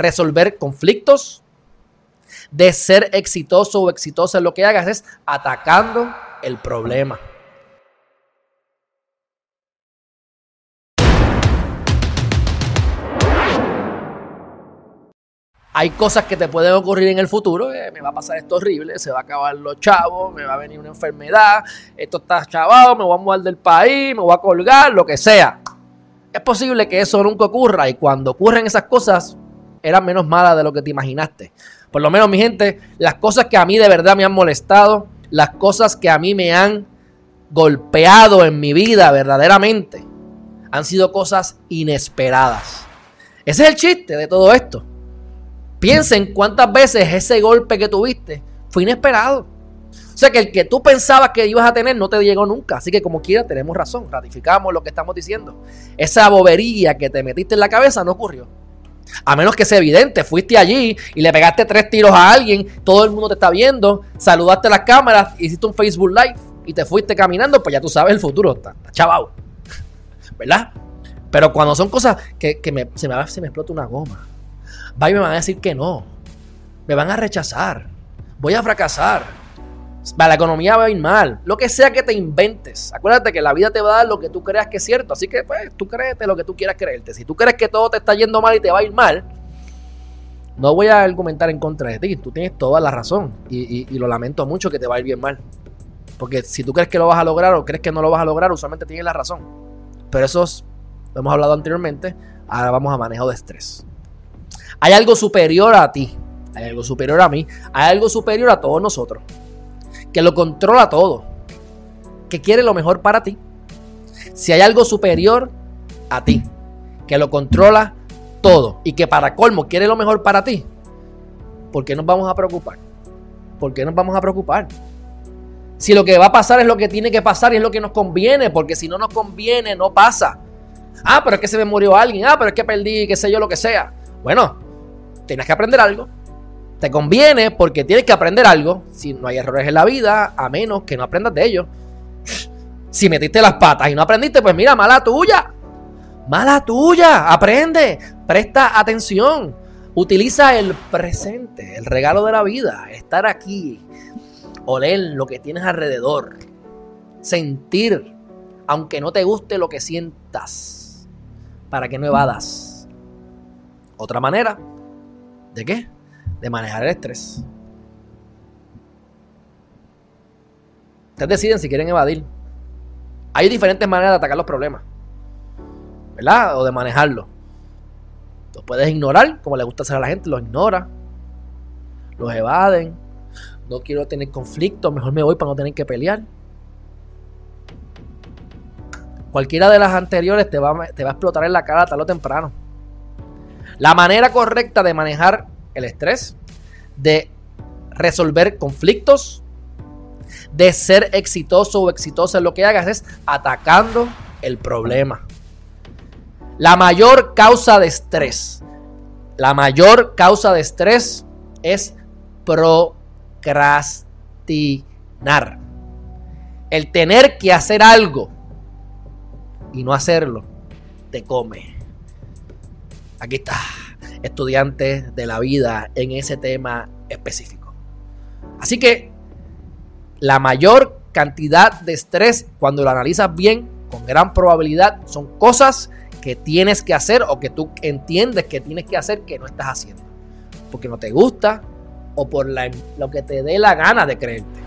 resolver conflictos, de ser exitoso o exitosa en lo que hagas, es atacando el problema. Hay cosas que te pueden ocurrir en el futuro, eh, me va a pasar esto horrible, se va a acabar los chavos, me va a venir una enfermedad, esto está chavado, me voy a mudar del país, me voy a colgar, lo que sea. Es posible que eso nunca ocurra y cuando ocurren esas cosas, eran menos malas de lo que te imaginaste. Por lo menos, mi gente, las cosas que a mí de verdad me han molestado, las cosas que a mí me han golpeado en mi vida verdaderamente, han sido cosas inesperadas. Ese es el chiste de todo esto. Piensen cuántas veces ese golpe que tuviste fue inesperado. O sea que el que tú pensabas que ibas a tener no te llegó nunca. Así que como quiera tenemos razón. Ratificamos lo que estamos diciendo. Esa bobería que te metiste en la cabeza no ocurrió. A menos que sea evidente, fuiste allí y le pegaste tres tiros a alguien, todo el mundo te está viendo, saludaste a las cámaras, hiciste un Facebook Live y te fuiste caminando, pues ya tú sabes el futuro, está. ¿Verdad? Pero cuando son cosas que, se, me, se me explota una goma, va y me van a decir que no, me van a rechazar, voy a fracasar, la economía va a ir mal. Lo que sea que te inventes. Acuérdate que la vida te va a dar lo que tú creas que es cierto. Así que, pues, tú créete lo que tú quieras creerte. Si tú crees que todo te está yendo mal y te va a ir mal, no voy a argumentar en contra de ti. Tú tienes toda la razón. Y, lo lamento mucho que te va a ir bien mal. Porque si tú crees que lo vas a lograr o crees que no lo vas a lograr, usualmente tienes la razón. Pero eso lo hemos hablado anteriormente. Ahora vamos a manejo de estrés. Hay algo superior a ti. Hay algo superior a mí. Hay algo superior a todos nosotros que lo controla todo, que quiere lo mejor para ti. Si hay algo superior a ti, que lo controla todo y que para colmo quiere lo mejor para ti, ¿por qué nos vamos a preocupar? ¿Por qué nos vamos a preocupar? Si lo que va a pasar es lo que tiene que pasar y es lo que nos conviene, porque si no nos conviene, no pasa. Ah, pero es que se me murió alguien. Ah, pero es que perdí, qué sé yo, lo que sea. Bueno, tienes que aprender algo. Te conviene porque tienes que aprender algo. Si no hay errores en la vida, a menos que no aprendas de ellos. Si metiste las patas y no aprendiste, pues mira, mala tuya. Mala tuya. Aprende. Presta atención. Utiliza el presente, el regalo de la vida. Estar aquí. Oler lo que tienes alrededor. Sentir. Aunque no te guste lo que sientas. Para que no evadas. Otra manera. ¿De qué? De manejar el estrés. Ustedes deciden si quieren evadir. Hay diferentes maneras de atacar los problemas. ¿Verdad? O de manejarlo. Los puedes ignorar, como le gusta hacer a la gente, los ignora. Los evaden. No quiero tener conflicto, mejor me voy para no tener que pelear. Cualquiera de las anteriores te va, te va a explotar en la cara tarde o temprano. La manera correcta de manejar el estrés, de resolver conflictos, de ser exitoso o exitosa lo que hagas, es atacando el problema. La mayor causa de estrés, la mayor causa de estrés es procrastinar. El tener que hacer algo y no hacerlo, te come. Aquí está estudiantes de la vida en ese tema específico. Así que la mayor cantidad de estrés, cuando lo analizas bien, con gran probabilidad, son cosas que tienes que hacer o que tú entiendes que tienes que hacer que no estás haciendo. Porque no te gusta o por lo que te dé la gana de creerte.